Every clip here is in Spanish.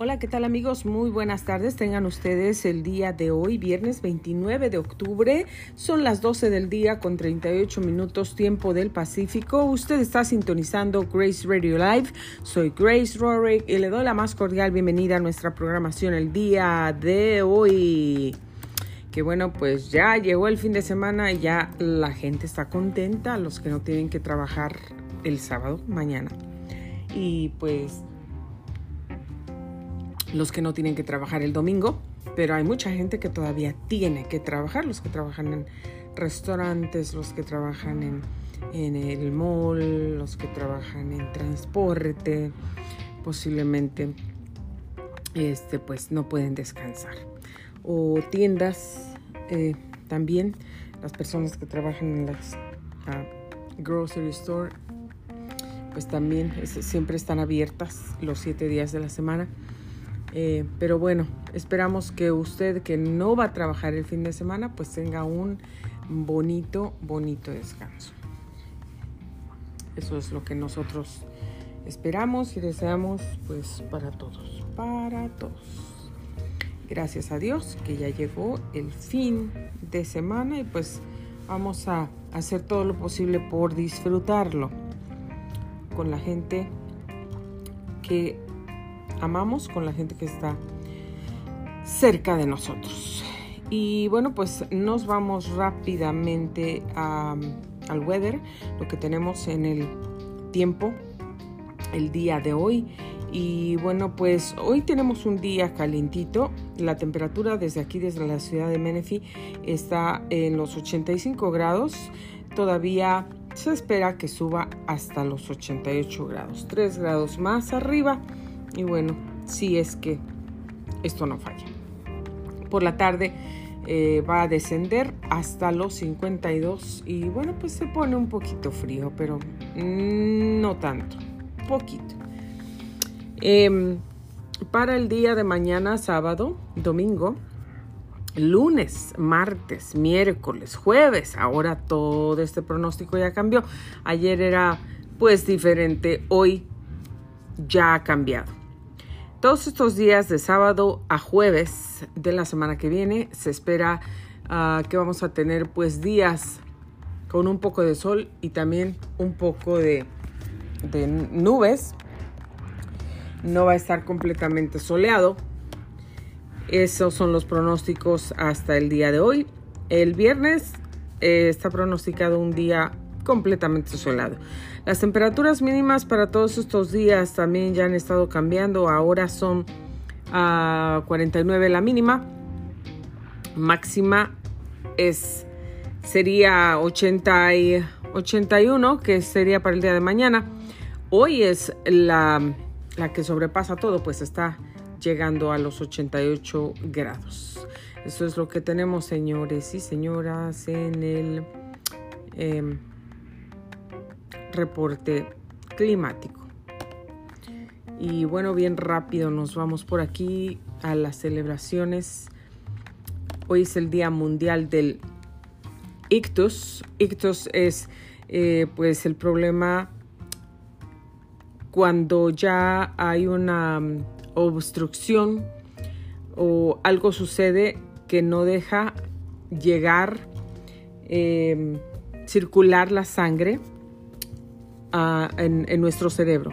Hola, ¿qué tal amigos? Muy buenas tardes. Tengan ustedes el día de hoy, viernes 29 de octubre. Son las 12 del día con 38 minutos tiempo del Pacífico. Usted está sintonizando Grace Radio Live. Soy Grace Rorick y le doy la más cordial bienvenida a nuestra programación el día de hoy. Que bueno, pues ya llegó el fin de semana y ya la gente está contenta, los que no tienen que trabajar el sábado, mañana. Y pues los que no tienen que trabajar el domingo, pero hay mucha gente que todavía tiene que trabajar, los que trabajan en restaurantes, los que trabajan en, en el mall, los que trabajan en transporte, posiblemente este, pues no pueden descansar. O tiendas eh, también, las personas que trabajan en las uh, grocery store, pues también siempre están abiertas los siete días de la semana. Eh, pero bueno, esperamos que usted que no va a trabajar el fin de semana, pues tenga un bonito, bonito descanso. Eso es lo que nosotros esperamos y deseamos pues para todos, para todos. Gracias a Dios que ya llegó el fin de semana y pues vamos a hacer todo lo posible por disfrutarlo con la gente que amamos, con la gente que está cerca de nosotros. Y bueno, pues nos vamos rápidamente al weather, lo que tenemos en el tiempo, el día de hoy. Y bueno, pues hoy tenemos un día calientito. La temperatura desde aquí, desde la ciudad de Menifee, está en los 85 grados. Todavía se espera que suba hasta los 88 grados, 3 grados más arriba y bueno, si es que esto no falla. Por la tarde eh, va a descender hasta los 52 y bueno, pues se pone un poquito frío, pero no tanto, poquito. Em, para el día de mañana, sábado, domingo, lunes, martes, miércoles, jueves, ahora todo este pronóstico ya cambió. Ayer era pues diferente, hoy ya ha cambiado. Todos estos días de sábado a jueves de la semana que viene se espera ah, que vamos a tener pues días con un poco de sol y también un poco de, nubes. No va a estar completamente soleado. Esos son los pronósticos hasta el día de hoy. El viernes eh, está pronosticado un día completamente soleado. Las temperaturas mínimas para todos estos días también ya han estado cambiando. Ahora son a 49 la mínima. Máxima es sería 80 y 81, que sería para el día de mañana. Hoy es la, la que sobrepasa todo, pues está llegando a los 88 grados. Eso es lo que tenemos, señores y señoras, en el em, reporte climático. Y bueno, bien rápido nos vamos por aquí a las celebraciones. Hoy es el Día Mundial del Ictus. Ictus es eh, pues el problema cuando ya hay una mm, obstrucción o algo sucede que no deja llegar, em, circular la sangre en, nuestro cerebro.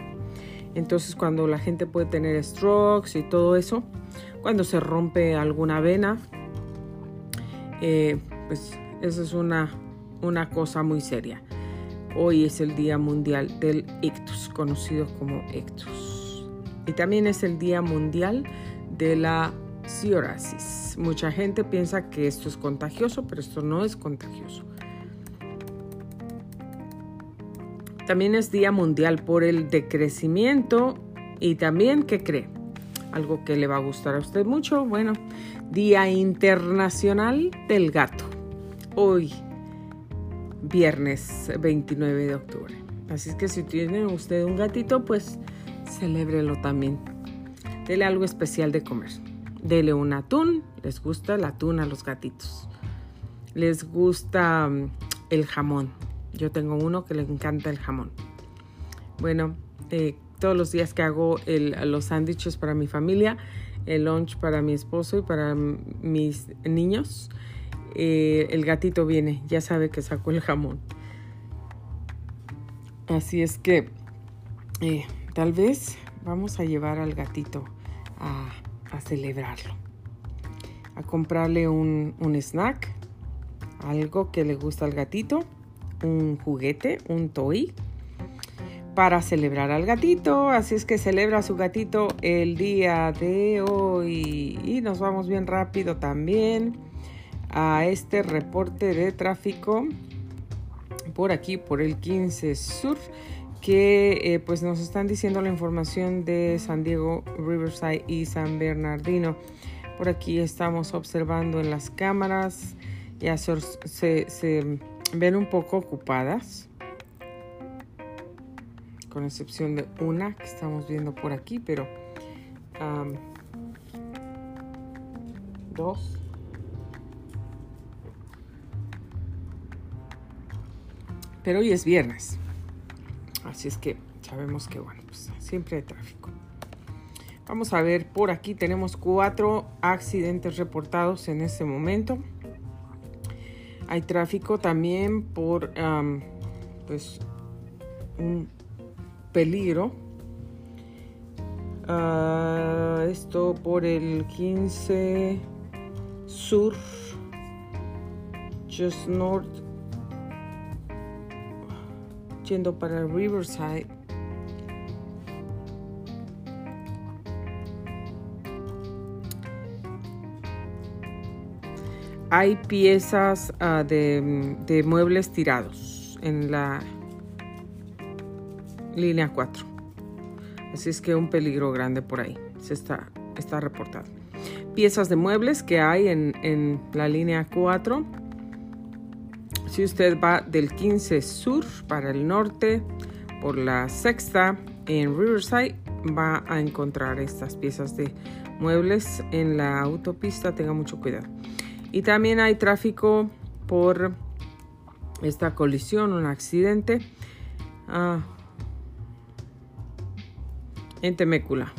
Entonces cuando la gente puede tener strokes y todo eso, cuando se rompe alguna vena, eh, pues eso es una, una cosa muy seria. Hoy es el Día Mundial del Ictus, conocido como ictus. Y también es el Día Mundial de la psoriasis. Mucha gente piensa que esto es contagioso, pero esto no es contagioso. También es Día Mundial por el Decrecimiento y también, ¿qué cree? Algo que le va a gustar a usted mucho, bueno, Día Internacional del Gato. Hoy, viernes 29 de octubre. Así es que si tiene usted un gatito, pues celébrelo también. Dele algo especial de comer. Dele un atún. Les gusta el atún a los gatitos. Les gusta mm, el jamón. Yo tengo uno que le encanta el jamón. Bueno, eh, todos los días que hago los sándwiches para mi familia, el lunch para mi esposo y para mis niños, eh, el gatito viene, ya sabe que sacó el jamón. Así es que eh, tal vez vamos a llevar al gatito a, celebrarlo, a comprarle un, un snack, algo que le gusta al gatito, un juguete, un toy para celebrar al gatito. Así es que celebra su gatito el día de hoy. Y nos vamos bien rápido también a este reporte de tráfico por aquí, por el 15 Sur, que eh, pues nos están diciendo la información de San Diego, Riverside y San Bernardino. Por aquí estamos observando en las cámaras, ya se ven un poco ocupadas con excepción de una que estamos viendo por aquí, pero dos. Pero hoy es viernes, así es que sabemos que bueno, pues siempre hay tráfico. Vamos a ver, por aquí tenemos cuatro accidentes reportados en este momento. Hay tráfico también por pues un peligro. Ah, esto por el 15 sur, just north, yendo para Riverside. Hay piezas ah, de, muebles tirados en la línea 4. Así es que un peligro grande por ahí se está, está reportado. Piezas de muebles que hay en, en la línea 4. Si usted va del 15 sur para el norte por la sexta en Riverside, va a encontrar estas piezas de muebles en la autopista. Tenga mucho cuidado. Y también hay tráfico por esta colisión, un accidente. Ah, en Temécula.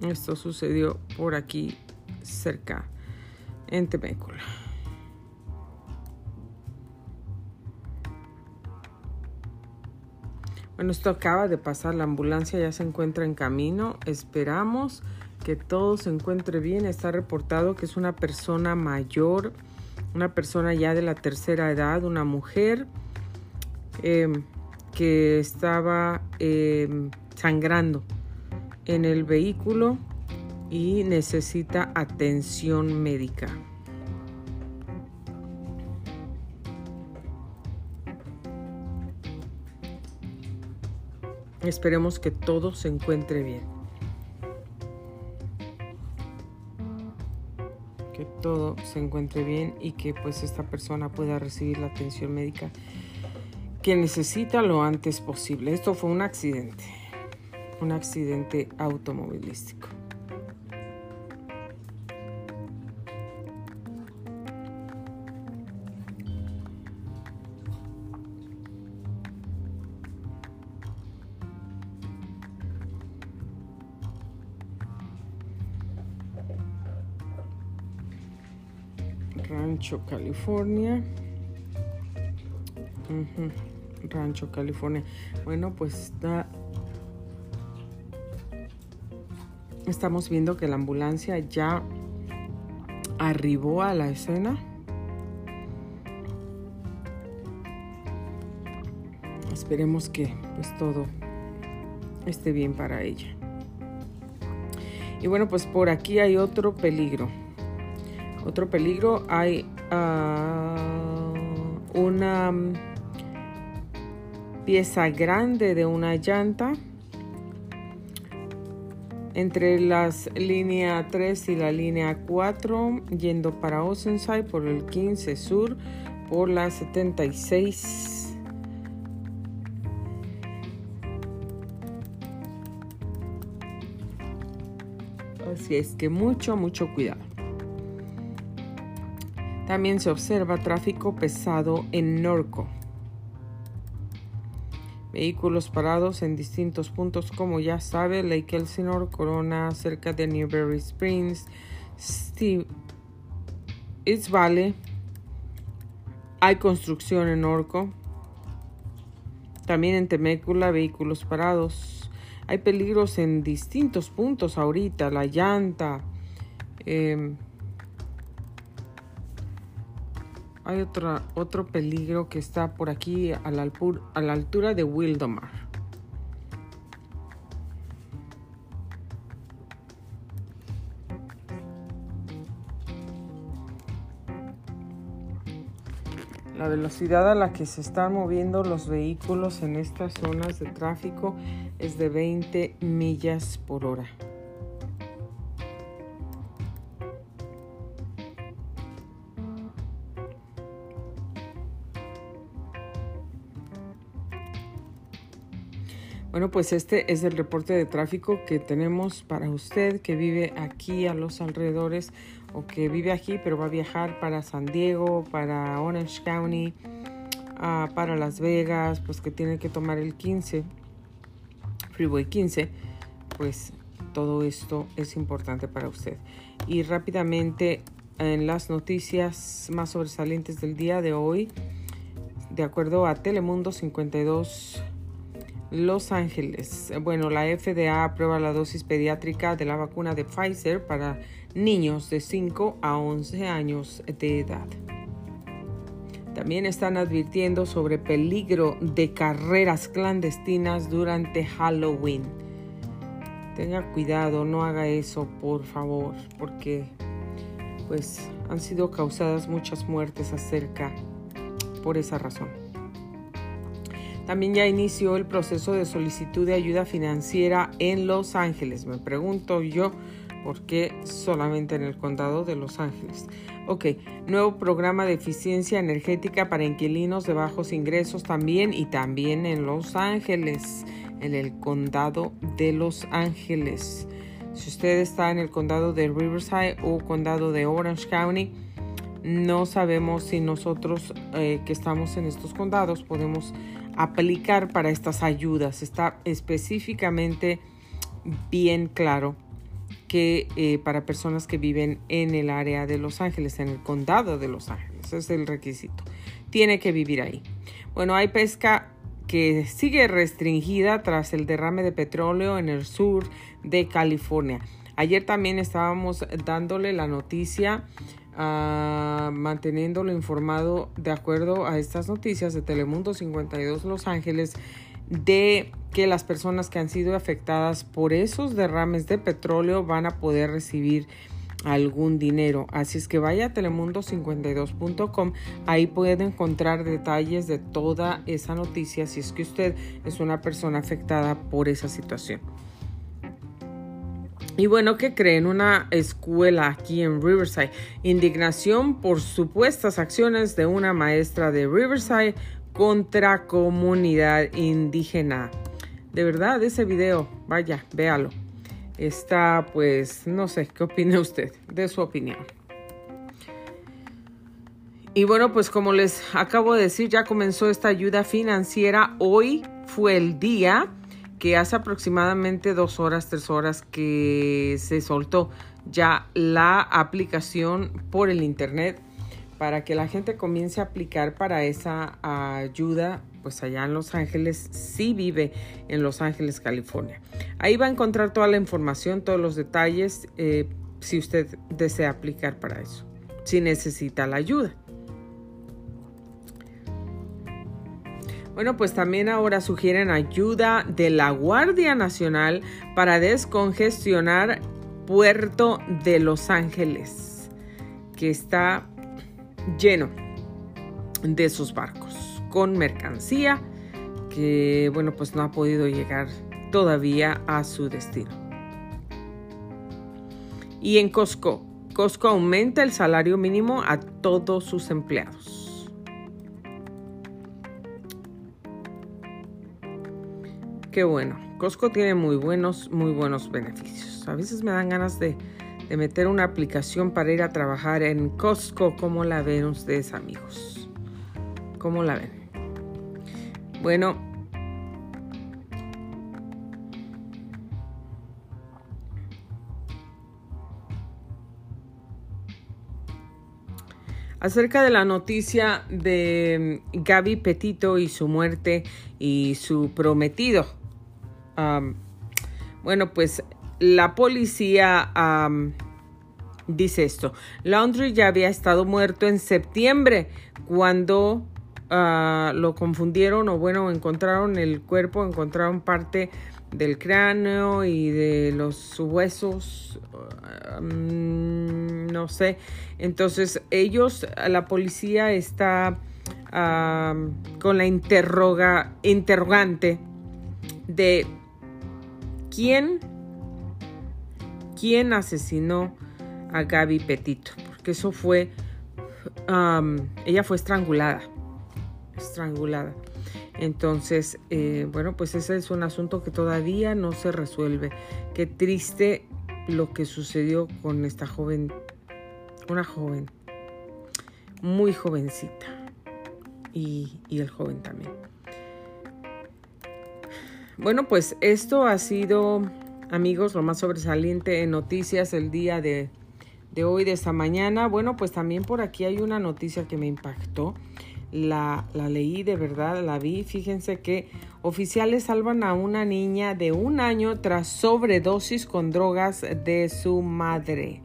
Esto sucedió por aquí cerca, en Temécula. Bueno, esto acaba de pasar, la ambulancia ya se encuentra en camino. Esperamos que todo se encuentre bien. Está reportado que es una persona mayor, una persona ya de la tercera edad, una mujer eh, que estaba eh, sangrando en el vehículo y necesita atención médica. Esperemos que todo se encuentre bien. Todo se encuentre bien y que pues esta persona pueda recibir la atención médica que necesita lo antes posible. Esto fue un accidente un accidente automovilístico. Rancho, California. Rancho, California. Bueno, pues está Estamos viendo que la ambulancia ya arribó a la escena. Esperemos que pues todo esté bien para ella. Y bueno, pues por aquí hay otro peligro. Otro peligro, hay ah, una pieza grande de una llanta entre las línea 3 y la línea 4 yendo para Oceanside por el 15 sur por la 76 así es que mucho mucho cuidado también se observa tráfico pesado en Norco Vehículos parados en distintos puntos, como ya sabe, Lake Elsinore, Corona, cerca de Newberry Springs, Steve, It's Valley. Hay construcción en Orco. También en Temécula, vehículos parados. Hay peligros en distintos puntos ahorita. La llanta. Em, hay otra, otro peligro que está por aquí a la, a la altura de Wildomar. La velocidad a la que se están moviendo los vehículos en estas zonas de tráfico es de 20 millas por hora. Bueno, pues este es el reporte de tráfico que tenemos para usted que vive aquí a los alrededores o que vive aquí pero va a viajar para San Diego, para Orange County, ah, para Las Vegas, pues que tiene que tomar el 15, Freeway 15, pues todo esto es importante para usted. Y rápidamente en las noticias más sobresalientes del día de hoy, de acuerdo a Telemundo 52 los Ángeles. Bueno, la FDA aprueba la dosis pediátrica de la vacuna de Pfizer para niños de 5 a 11 años de edad. También están advirtiendo sobre peligro de carreras clandestinas durante Halloween. Tenga cuidado, no haga eso, por favor, porque pues han sido causadas muchas muertes acerca por esa razón. También ya inició el proceso de solicitud de ayuda financiera en Los Ángeles. Me pregunto yo, ¿por qué solamente en el condado de Los Ángeles? Ok, nuevo programa de eficiencia energética para inquilinos de bajos ingresos también y también en Los Ángeles, en el condado de Los Ángeles. Si usted está en el condado de Riverside o condado de Orange County, no sabemos si nosotros eh, que estamos en estos condados podemos aplicar para estas ayudas. Está específicamente bien claro que eh, para personas que viven en el área de Los Ángeles, en el condado de Los Ángeles, es el requisito. Tiene que vivir ahí. Bueno, hay pesca que sigue restringida tras el derrame de petróleo en el sur de California. Ayer también estábamos dándole la noticia manteniéndolo informado de acuerdo a estas noticias de Telemundo 52 Los Ángeles de que las personas que han sido afectadas por esos derrames de petróleo van a poder recibir algún dinero. Así es que vaya a telemundo52.com, ahí puede encontrar detalles de toda esa noticia si es que usted es una persona afectada por esa situación. Y bueno, ¿qué creen? Una escuela aquí en Riverside. Indignación por supuestas acciones de una maestra de Riverside contra comunidad indígena. De verdad, ese video, vaya, véalo. Está, pues, no sé, ¿qué opina usted de su opinión? Y bueno, pues como les acabo de decir, ya comenzó esta ayuda financiera. Hoy fue el día que hace aproximadamente dos horas, tres horas que se soltó ya la aplicación por el internet para que la gente comience a aplicar para esa ayuda, pues allá en Los Ángeles, sí vive en Los Ángeles, California. Ahí va a encontrar toda la información, todos los detalles, eh, si usted desea aplicar para eso, si necesita la ayuda. Bueno, pues también ahora sugieren ayuda de la Guardia Nacional para descongestionar Puerto de Los Ángeles, que está lleno de sus barcos con mercancía que, bueno, pues no ha podido llegar todavía a su destino. Y en Costco, Costco aumenta el salario mínimo a todos sus empleados. Qué bueno, Costco tiene muy buenos, muy buenos beneficios. A veces me dan ganas de, de meter una aplicación para ir a trabajar en Costco. ¿Cómo la ven ustedes, amigos? ¿Cómo la ven? Bueno, acerca de la noticia de Gaby Petito y su muerte y su prometido bueno, pues la policía dice esto. Laundry ya había estado muerto en septiembre cuando ah, lo confundieron o bueno, encontraron el cuerpo, encontraron parte del cráneo y de los huesos, no sé. Entonces ellos, la policía está con la interroga, interrogante de quién, quién asesinó a Gaby Petito, porque eso fue, ella fue estrangulada, estrangulada. Entonces, eh, bueno, pues ese es un asunto que todavía no se resuelve. Qué triste lo que sucedió con esta joven, una joven, muy jovencita, y el joven también. Bueno, pues esto ha sido, amigos, lo más sobresaliente en noticias el día de, hoy, de esta mañana. Bueno, pues también por aquí hay una noticia que me impactó la, leí de verdad, la vi. Fíjense que oficiales salvan a una niña de un año tras sobredosis con drogas de su madre.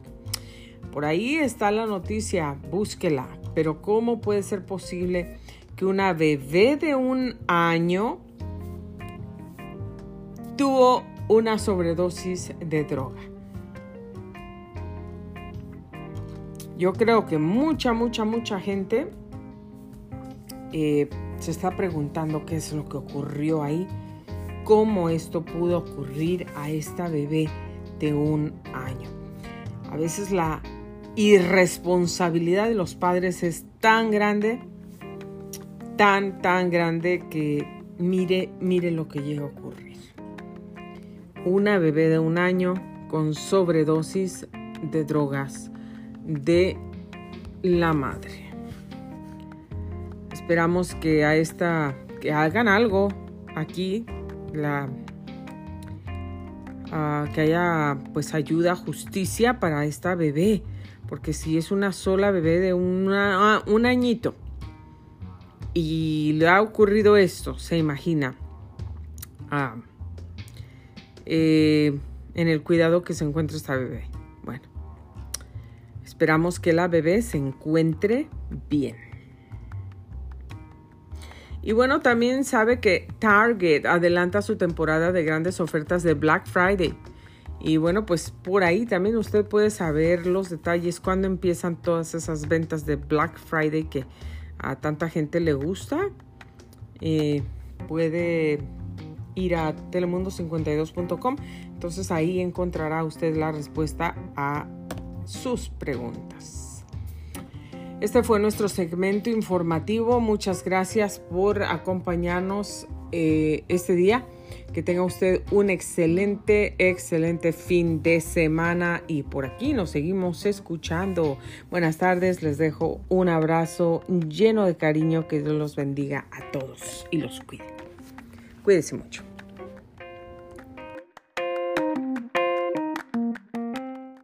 Por ahí está la noticia, búsquela. Pero ¿cómo puede ser posible que una bebé de un año tuvo una sobredosis de droga? Yo creo que mucha, mucha, mucha gente eh, se está preguntando qué es lo que ocurrió ahí, cómo esto pudo ocurrir a esta bebé de un año. A veces la irresponsabilidad de los padres es tan grande, tan, tan grande que mire, mire lo que llega a ocurrir. Una bebé de un año con sobredosis de drogas de la madre. Esperamos que a esta, que hagan algo aquí, la, que haya pues ayuda, justicia para esta bebé, porque si es una sola bebé de una, un añito y le ha ocurrido esto, se imagina, ah, eh, en el cuidado que se encuentra esta bebé. Bueno, esperamos que la bebé se encuentre bien. Y bueno, también sabe que Target adelanta su temporada de grandes ofertas de Black Friday. Y bueno, pues por ahí también usted puede saber los detalles, cuando empiezan todas esas ventas de Black Friday que a tanta gente le gusta. Eh, puede ir a telemundo52.com. Entonces ahí encontrará usted la respuesta a sus preguntas. Este fue nuestro segmento informativo. Muchas gracias por acompañarnos eh, este día. Que tenga usted un excelente, excelente fin de semana y por aquí nos seguimos escuchando. Buenas tardes, les dejo un abrazo lleno de cariño. Que Dios los bendiga a todos y los cuide. Cuídense mucho.